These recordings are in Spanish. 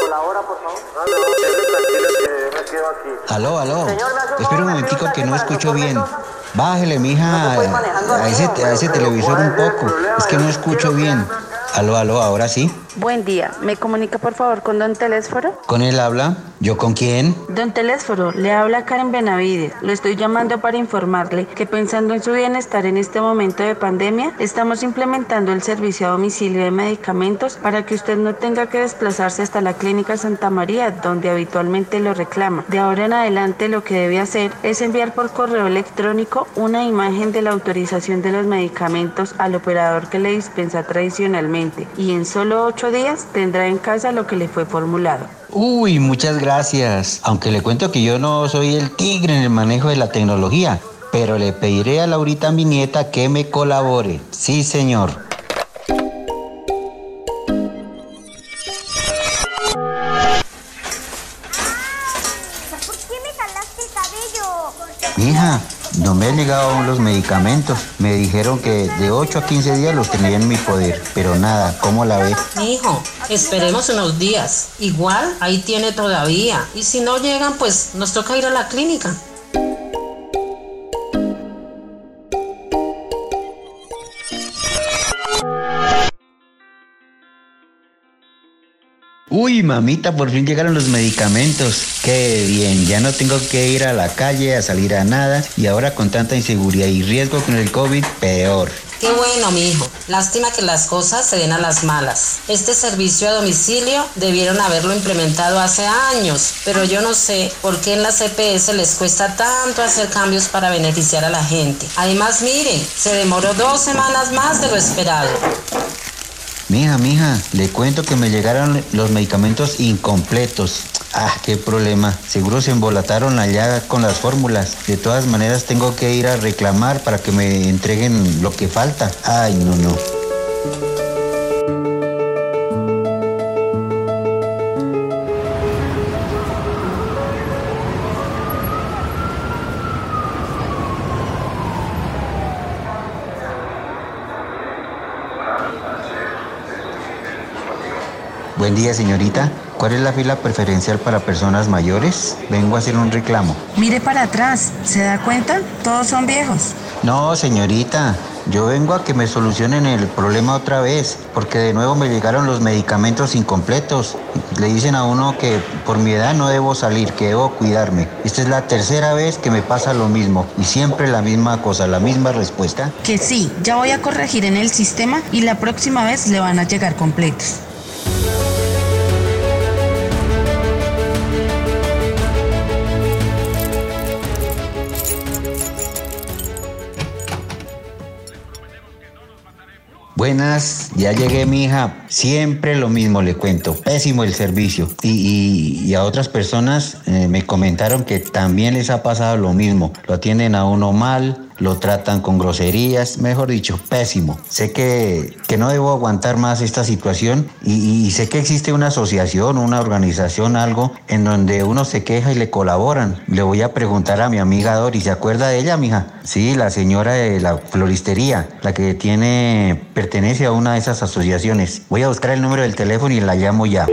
Colabora, por favor? Aló, aló. Señor, ¿me hace un Espera un momentico ¿Me que no escucho bien. Bájele, mija, a ese, a ese televisor ¿cuál un poco. Es que no escucho bien. Aló, aló, ahora sí. Buen día, ¿me comunica por favor con Don Telésforo? ¿Con él habla? ¿Yo con quién? Don Telésforo, le habla Karen Benavides. Lo estoy llamando para informarle que pensando en su bienestar en este momento de pandemia, estamos implementando el servicio a domicilio de medicamentos para que usted no tenga que desplazarse hasta la clínica Santa María, donde habitualmente lo reclama. De ahora en adelante lo que debe hacer es enviar por correo electrónico una imagen de la autorización de los medicamentos al operador que le dispensa tradicionalmente y en solo ocho días tendrá en casa lo que le fue formulado. Uy, muchas gracias. Aunque le cuento que yo no soy el tigre en el manejo de la tecnología, pero le pediré a Laurita, mi nieta, que me colabore. Sí, señor. ¿Por no me aún los medicamentos. Me dijeron que de 8 a 15 días los tenía en mi poder. Pero nada, ¿cómo la ve? Hijo, esperemos unos días. Igual ahí tiene todavía. Y si no llegan, pues nos toca ir a la clínica. Uy, mamita, por fin llegaron los medicamentos. Qué bien, ya no tengo que ir a la calle a salir a nada y ahora con tanta inseguridad y riesgo con el COVID, peor. Qué bueno, mi hijo. Lástima que las cosas se den a las malas. Este servicio a domicilio debieron haberlo implementado hace años, pero yo no sé por qué en la CPS les cuesta tanto hacer cambios para beneficiar a la gente. Además, miren, se demoró dos semanas más de lo esperado. Mija, mija, le cuento que me llegaron los medicamentos incompletos. Ah, qué problema. Seguro se embolataron allá con las fórmulas. De todas maneras tengo que ir a reclamar para que me entreguen lo que falta. Ay, no, no. Buen día, señorita. ¿Cuál es la fila preferencial para personas mayores? Vengo a hacer un reclamo. Mire para atrás, ¿se da cuenta? Todos son viejos. No, señorita. Yo vengo a que me solucionen el problema otra vez, porque de nuevo me llegaron los medicamentos incompletos. Le dicen a uno que por mi edad no debo salir, que debo cuidarme. Esta es la tercera vez que me pasa lo mismo y siempre la misma cosa, la misma respuesta. Que sí, ya voy a corregir en el sistema y la próxima vez le van a llegar completos. Buenas, ya llegué mi hija. Siempre lo mismo le cuento. Pésimo el servicio. Y, a otras personas eh, me comentaron que también les ha pasado lo mismo. Lo atienden a uno mal, lo tratan con groserías, mejor dicho, pésimo. Sé que, que no debo aguantar más esta situación y, y sé que existe una asociación, una organización, algo en donde uno se queja y le colaboran. Le voy a preguntar a mi amiga Dori, ¿se acuerda de ella, mija? Sí, la señora de la floristería, la que tiene, pertenece a una de esas asociaciones. Voy a buscar el número del teléfono y la llamo ya.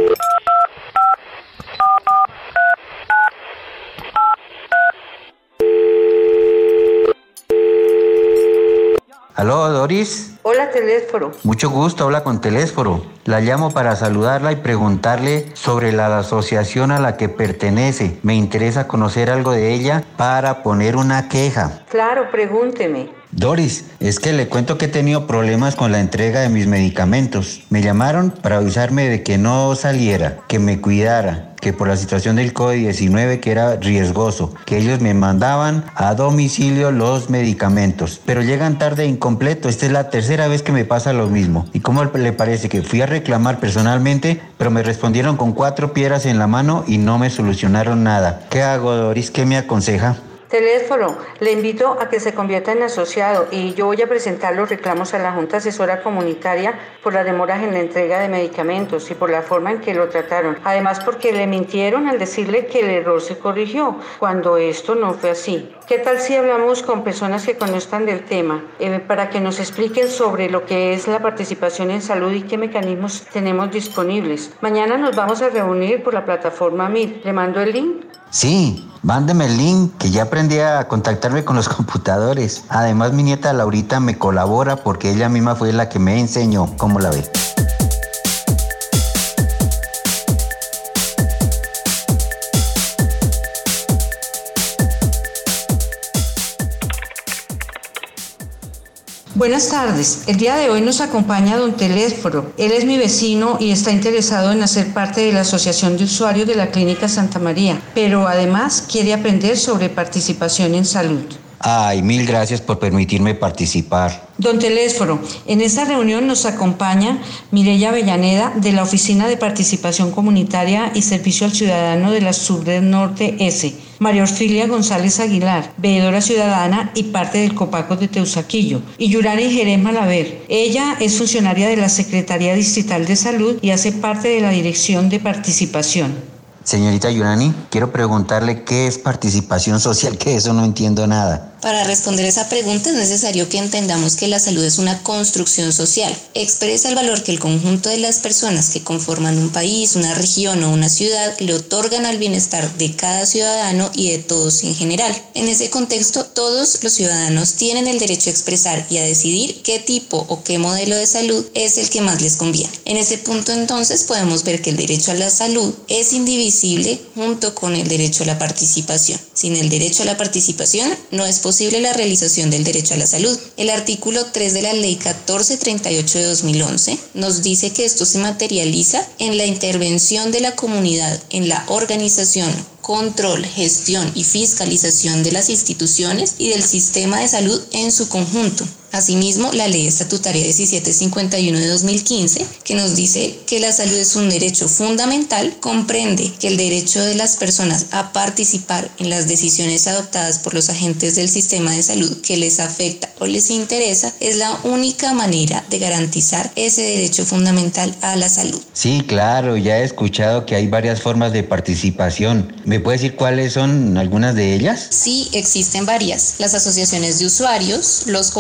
¿Aló, Doris? Hola, Telésforo. Mucho gusto, habla con Telésforo. La llamo para saludarla y preguntarle sobre la asociación a la que pertenece. Me interesa conocer algo de ella para poner una queja. Claro, pregúnteme. Doris, es que le cuento que he tenido problemas con la entrega de mis medicamentos. Me llamaron para avisarme de que no saliera, que me cuidara, que por la situación del COVID-19 que era riesgoso, que ellos me mandaban a domicilio los medicamentos, pero llegan tarde e incompleto. Esta es la tercera vez que me pasa lo mismo. ¿Y cómo le parece que fui a reclamar personalmente, pero me respondieron con cuatro piedras en la mano y no me solucionaron nada? ¿Qué hago, Doris? ¿Qué me aconseja? Teléfono, le invito a que se convierta en asociado y yo voy a presentar los reclamos a la Junta Asesora Comunitaria por las demoras en la entrega de medicamentos y por la forma en que lo trataron. Además porque le mintieron al decirle que el error se corrigió, cuando esto no fue así. ¿Qué tal si hablamos con personas que conozcan del tema eh, para que nos expliquen sobre lo que es la participación en salud y qué mecanismos tenemos disponibles? Mañana nos vamos a reunir por la plataforma MIL. ¿Le mando el link? Sí, mándeme el link, que ya aprendí a contactarme con los computadores. Además, mi nieta Laurita me colabora porque ella misma fue la que me enseñó. ¿Cómo la ve? Buenas tardes. El día de hoy nos acompaña don Telésforo. Él es mi vecino y está interesado en hacer parte de la Asociación de Usuarios de la Clínica Santa María, pero además quiere aprender sobre participación en salud. Ay, mil gracias por permitirme participar. Don Telésforo, en esta reunión nos acompaña Mireya Avellaneda de la Oficina de Participación Comunitaria y Servicio al Ciudadano de la Subred Norte S, María Orfilia González Aguilar, veedora ciudadana y parte del Copaco de Teusaquillo, y Yurani Jerez Malaver. Ella es funcionaria de la Secretaría Distrital de Salud y hace parte de la Dirección de Participación. Señorita Yurani, quiero preguntarle qué es participación social, que eso no entiendo nada. Para responder esa pregunta es necesario que entendamos que la salud es una construcción social. Expresa el valor que el conjunto de las personas que conforman un país, una región o una ciudad le otorgan al bienestar de cada ciudadano y de todos en general. En ese contexto, todos los ciudadanos tienen el derecho a expresar y a decidir qué tipo o qué modelo de salud es el que más les conviene. En ese punto entonces podemos ver que el derecho a la salud es junto con el derecho a la participación. Sin el derecho a la participación no es posible la realización del derecho a la salud. El artículo 3 de la Ley 1438 de 2011 nos dice que esto se materializa en la intervención de la comunidad en la organización control, gestión y fiscalización de las instituciones y del sistema de salud en su conjunto, Asimismo, la Ley Estatutaria 1751 de 2015, que nos dice que la salud es un derecho fundamental, comprende que el derecho de las personas a participar en las decisiones adoptadas por los agentes del sistema de salud que les afecta o les interesa es la única manera de garantizar ese derecho fundamental a la salud. Sí, claro, ya he escuchado que hay varias formas de participación. ¿Me puede decir cuáles son algunas de ellas? Sí, existen varias. Las asociaciones de usuarios, los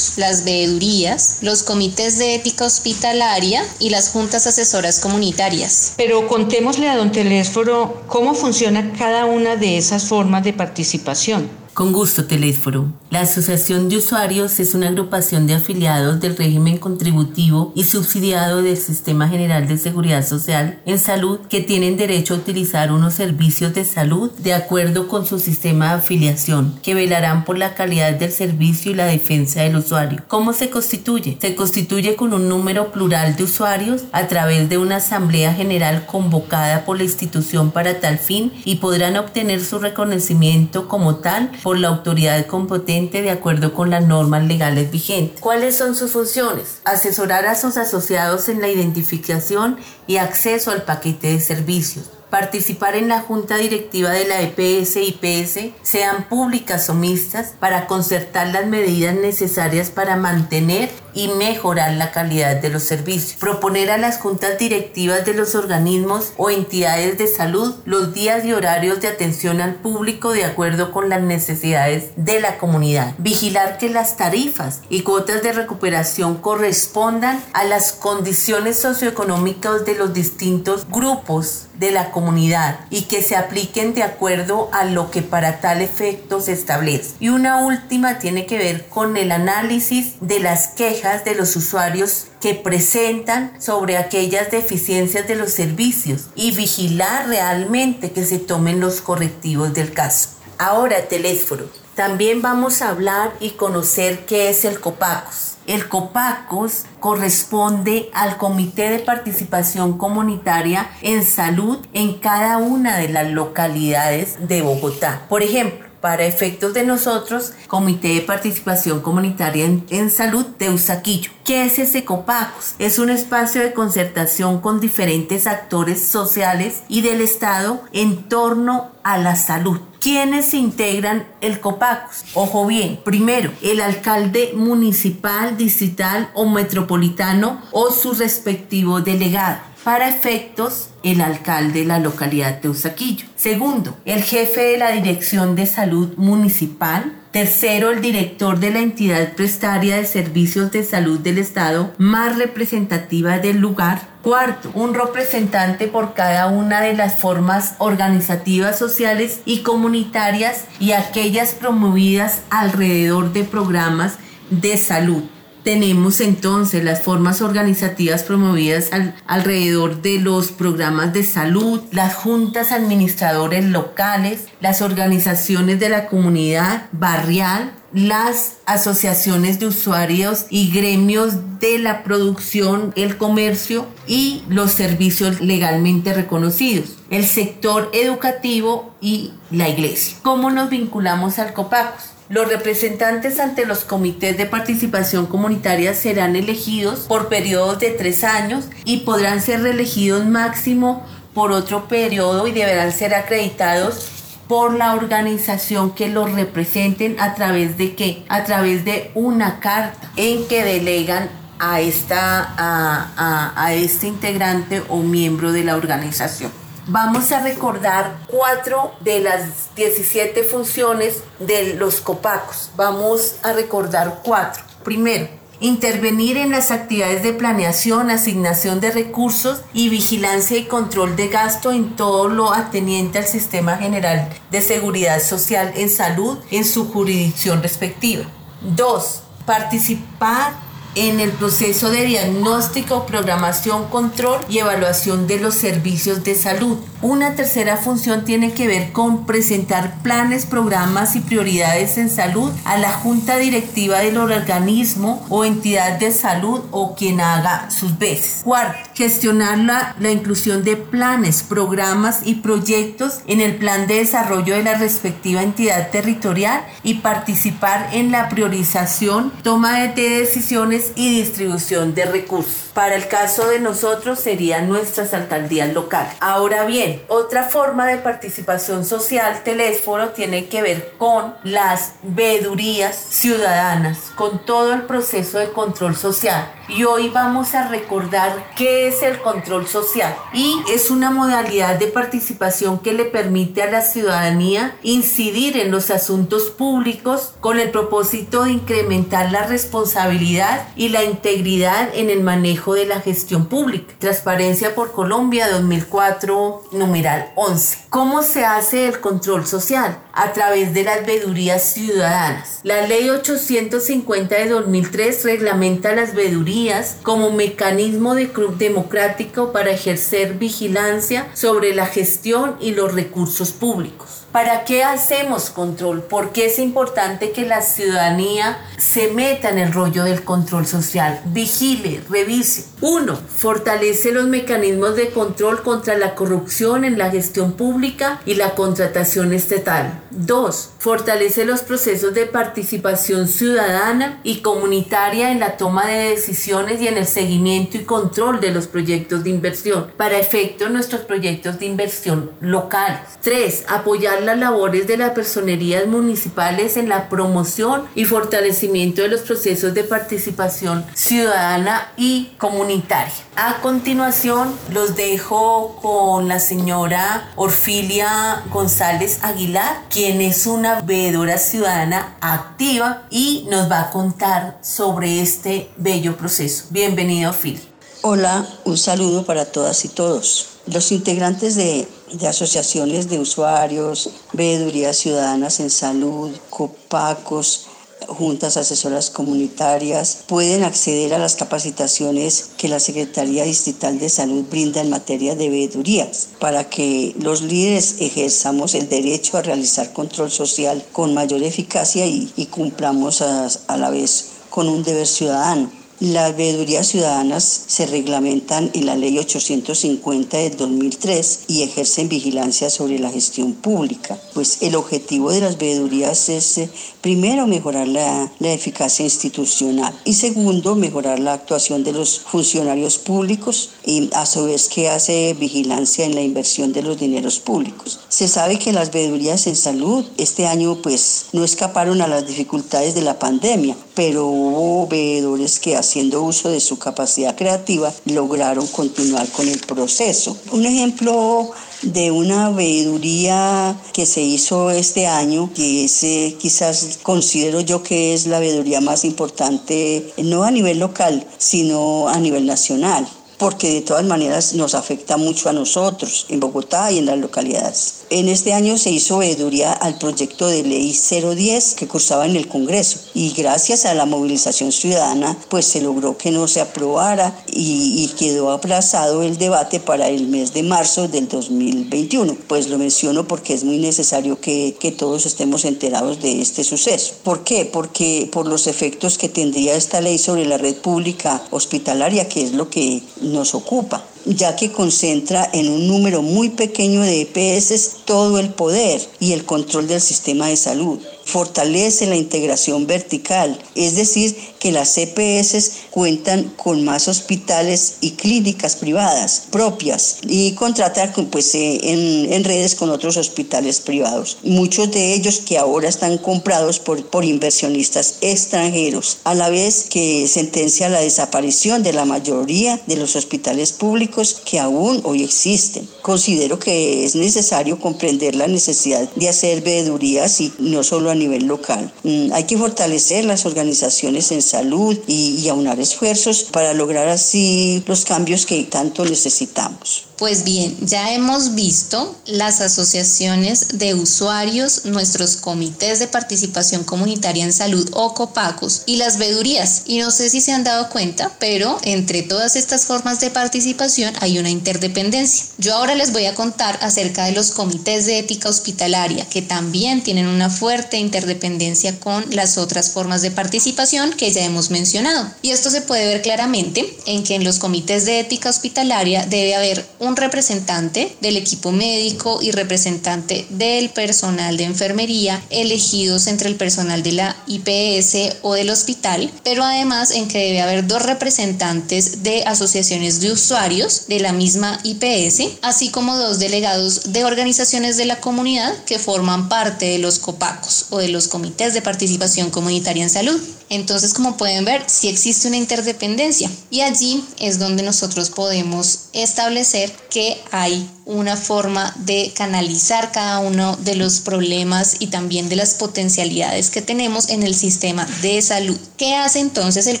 Las veedurías, los comités de ética hospitalaria y las juntas asesoras comunitarias. Pero contémosle a don Telésforo cómo funciona cada una de esas formas de participación. Con gusto, Telésforo. La Asociación de Usuarios es una agrupación de afiliados del régimen contributivo y subsidiado del Sistema General de Seguridad Social en Salud que tienen derecho a utilizar unos servicios de salud de acuerdo con su sistema de afiliación, que velarán por la calidad del servicio y la defensa del usuario. ¿Cómo se constituye? Se constituye con un número plural de usuarios a través de una asamblea general convocada por la institución para tal fin y podrán obtener su reconocimiento como tal por la autoridad competente de acuerdo con las normas legales vigentes. ¿Cuáles son sus funciones? Asesorar a sus asociados en la identificación y acceso al paquete de servicios participar en la junta directiva de la EPS y IPS, sean públicas o mixtas, para concertar las medidas necesarias para mantener y mejorar la calidad de los servicios. Proponer a las juntas directivas de los organismos o entidades de salud los días y horarios de atención al público de acuerdo con las necesidades de la comunidad. Vigilar que las tarifas y cuotas de recuperación correspondan a las condiciones socioeconómicas de los distintos grupos de la comunidad y que se apliquen de acuerdo a lo que para tal efecto se establece. Y una última tiene que ver con el análisis de las quejas de los usuarios que presentan sobre aquellas deficiencias de los servicios y vigilar realmente que se tomen los correctivos del caso. Ahora, teléfono. También vamos a hablar y conocer qué es el COPACOS. El COPACOS corresponde al Comité de Participación Comunitaria en Salud en cada una de las localidades de Bogotá. Por ejemplo, para efectos de nosotros, Comité de Participación Comunitaria en, Salud de Usaquillo. ¿Qué es ese COPACOS? Es un espacio de concertación con diferentes actores sociales y del Estado en torno a la salud. ¿Quiénes integran el COPACOS? Ojo bien, primero, el alcalde municipal, distrital o metropolitano o su respectivo delegado para efectos el alcalde de la localidad de Usaquillo. Segundo, el jefe de la Dirección de Salud Municipal. Tercero, el director de la entidad prestaria de servicios de salud del Estado más representativa del lugar. Cuarto, un representante por cada una de las formas organizativas, sociales y comunitarias y aquellas promovidas alrededor de programas de salud. Tenemos entonces las formas organizativas promovidas alrededor de los programas de salud, las juntas administradores locales, las organizaciones de la comunidad barrial, las asociaciones de usuarios y gremios de la producción, el comercio y los servicios legalmente reconocidos, el sector educativo y la iglesia. ¿Cómo nos vinculamos al COPACOS? Los representantes ante los comités de participación comunitaria serán elegidos por periodos de tres años y podrán ser reelegidos máximo por otro periodo y deberán ser acreditados por la organización que los representen a través de qué? A través de una carta en que delegan a, esta, a, a, a este integrante o miembro de la organización vamos a recordar cuatro de las 17 funciones de los copacos. Vamos a recordar cuatro. Primero, intervenir en las actividades de planeación, asignación de recursos y vigilancia y control de gasto en todo lo ateniente al Sistema General de Seguridad Social en Salud en su jurisdicción respectiva. Dos, participar en el proceso de diagnóstico, programación, control y evaluación de los servicios de salud. Una tercera función tiene que ver con presentar planes, programas y prioridades en salud a la junta directiva del organismo o entidad de salud o quien haga sus veces. Cuarto, gestionar la, la inclusión de planes, programas y proyectos en el plan de desarrollo de la respectiva entidad territorial y participar en la priorización, toma de decisiones y distribución de recursos. Para el caso de nosotros serían nuestras alcaldías locales. Ahora bien, otra forma de participación social telésforo tiene que ver con las veedurías ciudadanas, con todo el proceso de control social. Y hoy vamos a recordar qué es el control social. Y es una modalidad de participación que le permite a la ciudadanía incidir en los asuntos públicos con el propósito de incrementar la responsabilidad y la integridad en el manejo de la gestión pública. Transparencia por Colombia 2004, numeral 11. ¿Cómo se hace el control social? A través de las vedurías ciudadanas. La ley 850 de 2003 reglamenta las vedurías como mecanismo de democrático para ejercer vigilancia sobre la gestión y los recursos públicos. ¿Para qué hacemos control? Porque es importante que la ciudadanía se meta en el rollo del control social, vigile, revise. Uno, fortalece los mecanismos de control contra la corrupción en la gestión pública y la contratación estatal. Dos, fortalece los procesos de participación ciudadana y comunitaria en la toma de decisiones y en el seguimiento y control de los proyectos de inversión para efecto nuestros proyectos de inversión locales. Tres, apoyar las labores de las personerías municipales en la promoción y fortalecimiento de los procesos de participación ciudadana y comunitaria. A continuación, los dejo con la señora Orfilia González Aguilar, quien es una veedora ciudadana activa y nos va a contar sobre este bello proceso. Bienvenida, Orfilia. Hola, un saludo para todas y todos. Los integrantes de, asociaciones de usuarios, veedurías ciudadanas en salud, copacos, juntas asesoras comunitarias, pueden acceder a las capacitaciones que la Secretaría Distrital de Salud brinda en materia de veedurías para que los líderes ejerzamos el derecho a realizar control social con mayor eficacia y, cumplamos a la vez con un deber ciudadano. Las veedurías ciudadanas se reglamentan en la Ley 850 del 2003 y ejercen vigilancia sobre la gestión pública. Pues el objetivo de las veedurías es, eh, primero, mejorar la, la eficacia institucional y segundo, mejorar la actuación de los funcionarios públicos y a su vez que hace vigilancia en la inversión de los dineros públicos. Se sabe que las veedurías en salud este año pues no escaparon a las dificultades de la pandemia, pero hubo veedores que haciendo uso de su capacidad creativa, lograron continuar con el proceso. Un ejemplo de una veeduría que se hizo este año, que es, eh, quizás considero yo que es la veeduría más importante, no a nivel local, sino a nivel nacional porque de todas maneras nos afecta mucho a nosotros en Bogotá y en las localidades. En este año se hizo veeduría al proyecto de ley 010 que cursaba en el Congreso y gracias a la movilización ciudadana pues se logró que no se aprobara y, quedó aplazado el debate para el mes de marzo del 2021. Pues lo menciono porque es muy necesario que, que todos estemos enterados de este suceso. ¿Por qué? Porque por los efectos que tendría esta ley sobre la red pública hospitalaria, que es lo que nos ocupa ya que concentra en un número muy pequeño de EPS todo el poder y el control del sistema de salud fortalece la integración vertical, es decir, que las CPS cuentan con más hospitales y clínicas privadas propias y contratar pues, eh, en, en, redes con otros hospitales privados. Muchos de ellos que ahora están comprados por, por inversionistas extranjeros, a la vez que sentencia la desaparición de la mayoría de los hospitales públicos que aún hoy existen. Considero que es necesario comprender la necesidad de hacer veedurías y no solo a nivel local. Mm, hay que fortalecer las organizaciones en salud y, y aunar esfuerzos para lograr así los cambios que tanto necesitamos. Pues bien, ya hemos visto las asociaciones de usuarios, nuestros comités de participación comunitaria en salud o COPACOS y las vedurías. Y no sé si se han dado cuenta, pero entre todas estas formas de participación hay una interdependencia. Yo ahora les voy a contar acerca de los comités de ética hospitalaria, que también tienen una fuerte interdependencia con las otras formas de participación que ya hemos mencionado. Y esto se puede ver claramente en que en los comités de ética hospitalaria debe haber representante del equipo médico y representante del personal de enfermería elegidos entre el personal de la IPS o del hospital, pero además en que debe haber dos representantes de asociaciones de usuarios de la misma IPS, así como dos delegados de organizaciones de la comunidad que forman parte de los COPACOS o de los comités de participación comunitaria en salud. Entonces, como pueden ver, sí existe una interdependencia y allí es donde nosotros podemos establecer que hay una forma de canalizar cada uno de los problemas y también de las potencialidades que tenemos en el sistema de salud. ¿Qué hace entonces el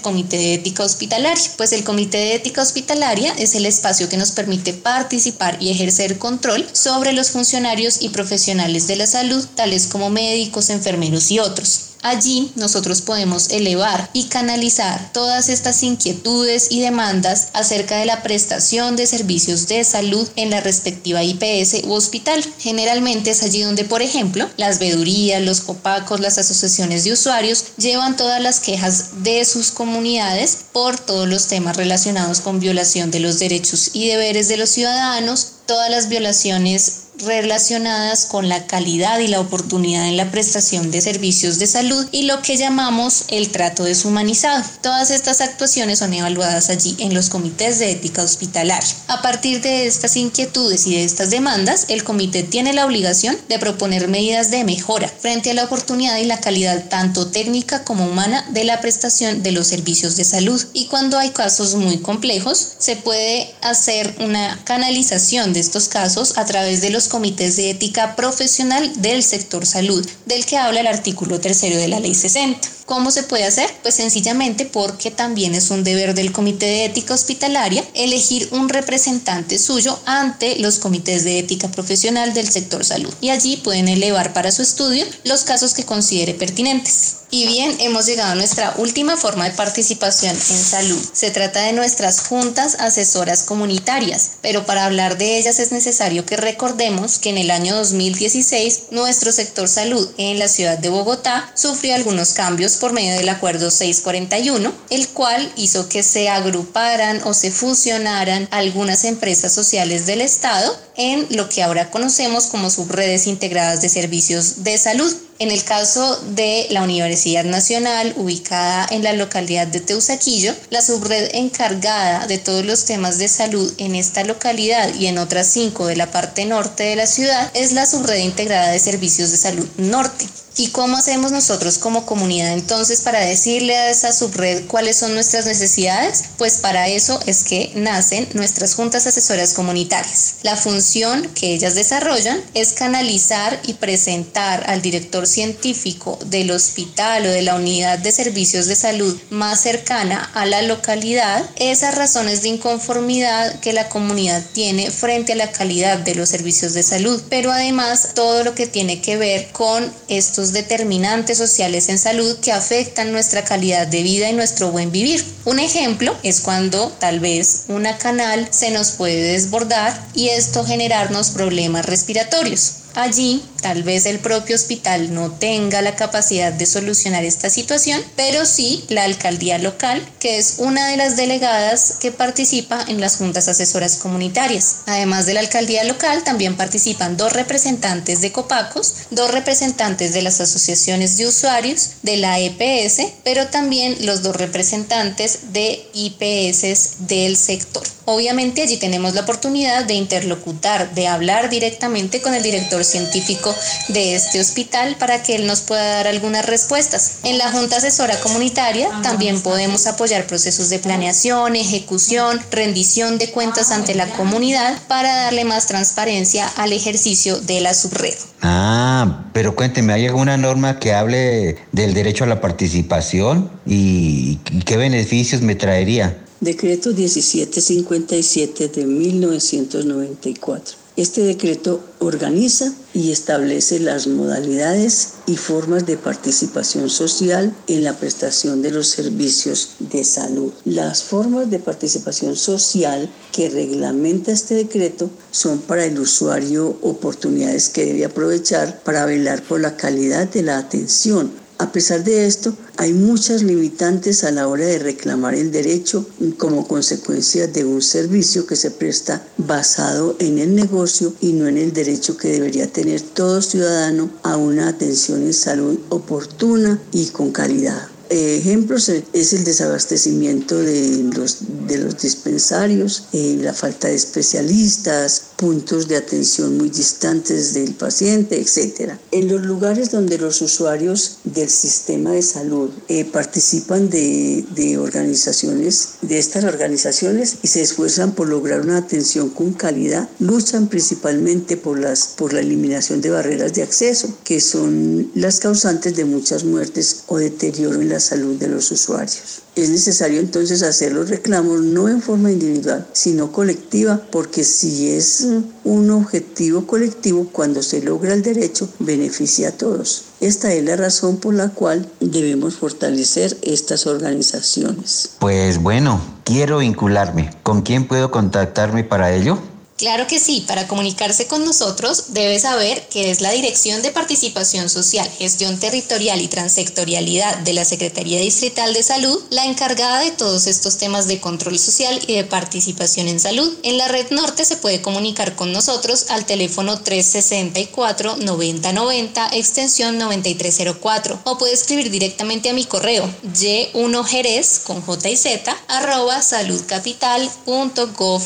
Comité de Ética Hospitalaria? Pues el Comité de Ética Hospitalaria es el espacio que nos permite participar y ejercer control sobre los funcionarios y profesionales de la salud, tales como médicos, enfermeros y otros. Allí nosotros podemos elevar y canalizar todas estas inquietudes y demandas acerca de la prestación de servicios de salud en la respectiva IPS u hospital. Generalmente es allí donde, por ejemplo, las vedurías, los copacos, las asociaciones de usuarios llevan todas las quejas de sus comunidades por todos los temas relacionados con violación de los derechos y deberes de los ciudadanos, todas las violaciones relacionadas con la calidad y la oportunidad en la prestación de servicios de salud y lo que llamamos el trato deshumanizado. Todas estas actuaciones son evaluadas allí en los comités de ética hospitalaria. A partir de estas inquietudes y de estas demandas, el comité tiene la obligación de proponer medidas de mejora frente a la oportunidad y la calidad tanto técnica como humana de la prestación de los servicios de salud. Y cuando hay casos muy complejos, se puede hacer una canalización de estos casos a través de los comités de ética profesional del sector salud, del que habla el artículo tercero de la Ley 60. ¿Cómo se puede hacer? Pues sencillamente porque también es un deber del Comité de Ética Hospitalaria elegir un representante suyo ante los comités de ética profesional del sector salud y allí pueden elevar para su estudio los casos que considere pertinentes. Y bien, hemos llegado a nuestra última forma de participación en salud. Se trata de nuestras juntas asesoras comunitarias, pero para hablar de ellas es necesario que recordemos que en el año 2016 nuestro sector salud en la ciudad de Bogotá sufrió algunos cambios por medio del acuerdo 641, el cual hizo que se agruparan o se fusionaran algunas empresas sociales del Estado en lo que ahora conocemos como subredes integradas de servicios de salud. En el caso de la Universidad Nacional, ubicada en la localidad de Teusaquillo, la subred encargada de todos los temas de salud en esta localidad y en otras cinco de la parte norte de la ciudad es la subred integrada de servicios de salud norte. ¿Y cómo hacemos nosotros como comunidad entonces para decirle a esa subred cuáles son nuestras necesidades? Pues para eso es que nacen nuestras juntas asesoras comunitarias. La función que ellas desarrollan es canalizar y presentar al director científico del hospital o de la unidad de servicios de salud más cercana a la localidad esas razones de inconformidad que la comunidad tiene frente a la calidad de los servicios de salud, pero además todo lo que tiene que ver con estos determinantes sociales en salud que afectan nuestra calidad de vida y nuestro buen vivir. Un ejemplo es cuando tal vez una canal se nos puede desbordar y esto generarnos problemas respiratorios. Allí, tal vez el propio hospital no tenga la capacidad de solucionar esta situación, pero sí la alcaldía local, que es una de las delegadas que participa en las juntas asesoras comunitarias. Además de la alcaldía local, también participan dos representantes de Copacos, dos representantes de las asociaciones de usuarios, de la EPS, pero también los dos representantes de IPS del sector. Obviamente allí tenemos la oportunidad de interlocutar, de hablar directamente con el director científico de este hospital para que él nos pueda dar algunas respuestas. En la Junta Asesora Comunitaria también podemos apoyar procesos de planeación, ejecución, rendición de cuentas ante la comunidad para darle más transparencia al ejercicio de la subred. Ah, pero cuénteme, ¿hay alguna norma que hable del derecho a la participación y qué beneficios me traería? Decreto 1757 de 1994. Este decreto organiza y establece las modalidades y formas de participación social en la prestación de los servicios de salud. Las formas de participación social que reglamenta este decreto son para el usuario oportunidades que debe aprovechar para velar por la calidad de la atención a pesar de esto, hay muchas limitantes a la hora de reclamar el derecho como consecuencia de un servicio que se presta basado en el negocio y no en el derecho que debería tener todo ciudadano a una atención en salud oportuna y con calidad. Ejemplos es el desabastecimiento de los, de los dispensarios, eh, la falta de especialistas, puntos de atención muy distantes del paciente, etc. En los lugares donde los usuarios del sistema de salud eh, participan de, de organizaciones, de estas organizaciones y se esfuerzan por lograr una atención con calidad, luchan principalmente por, las, por la eliminación de barreras de acceso, que son las causantes de muchas muertes o deterioro en la salud de los usuarios. Es necesario entonces hacer los reclamos no en forma individual, sino colectiva, porque si es un objetivo colectivo, cuando se logra el derecho, beneficia a todos. Esta es la razón por la cual debemos fortalecer estas organizaciones. Pues bueno, quiero vincularme. ¿Con quién puedo contactarme para ello? Claro que sí, para comunicarse con nosotros debe saber que es la Dirección de Participación Social, Gestión Territorial y Transectorialidad de la Secretaría Distrital de Salud la encargada de todos estos temas de control social y de participación en salud. En la red norte se puede comunicar con nosotros al teléfono 364-9090 extensión 9304 o puede escribir directamente a mi correo y1jerez con j y z arroba saludcapital.gov.co.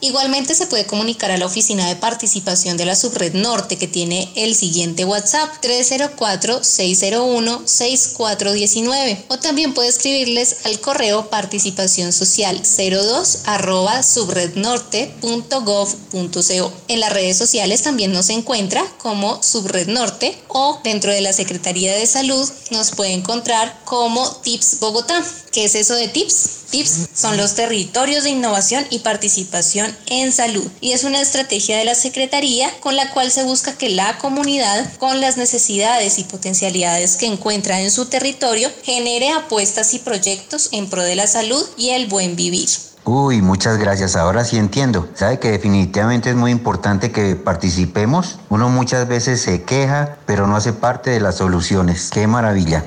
Igualmente Se puede comunicar a la oficina de participación de la Subred Norte que tiene el siguiente WhatsApp 304-601-6419 o también puede escribirles al correo participación social 02 arroba subrednorte.gov.co. En las redes sociales también nos encuentra como Subred Norte o dentro de la Secretaría de Salud nos puede encontrar como Tips Bogotá. ¿Qué es eso de TIPS? TIPS son los territorios de innovación y participación en salud y es una estrategia de la Secretaría con la cual se busca que la comunidad, con las necesidades y potencialidades que encuentra en su territorio, genere apuestas y proyectos en pro de la salud y el buen vivir. Uy, muchas gracias. Ahora sí entiendo. Sabe que definitivamente es muy importante que participemos. Uno muchas veces se queja, pero no hace parte de las soluciones. Qué maravilla.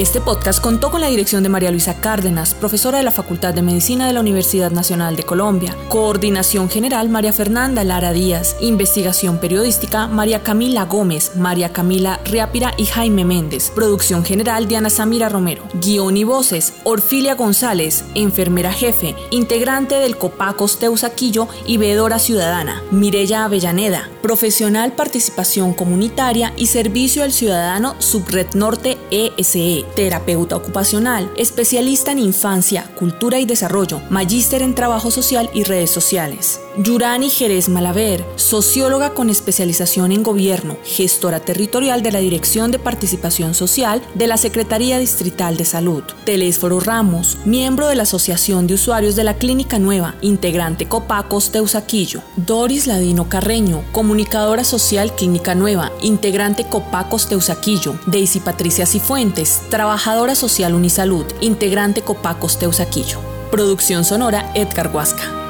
Este podcast contó con la dirección de María Luisa Cárdenas, profesora de la Facultad de Medicina de la Universidad Nacional de Colombia. Coordinación General María Fernanda Lara Díaz. Investigación periodística María Camila Gómez, María Camila Riápira y Jaime Méndez. Producción General Diana Samira Romero. Guión y voces Orfilia González, enfermera jefe, integrante del Copacos Teusaquillo y veedora ciudadana. Mirella Avellaneda, profesional participación comunitaria y servicio al ciudadano Subred Norte ESE terapeuta ocupacional, especialista en infancia, cultura y desarrollo, magíster en trabajo social y redes sociales. Yurani Jerez Malaver, socióloga con especialización en gobierno, gestora territorial de la Dirección de Participación Social de la Secretaría Distrital de Salud. Telésforo Ramos, miembro de la Asociación de Usuarios de la Clínica Nueva, integrante Copacos Teusaquillo. Doris Ladino Carreño, comunicadora social Clínica Nueva, integrante Copacos Teusaquillo. Daisy Patricia Cifuentes, trabajadora social Unisalud, integrante Copacos Teusaquillo. Producción sonora Edgar Huasca.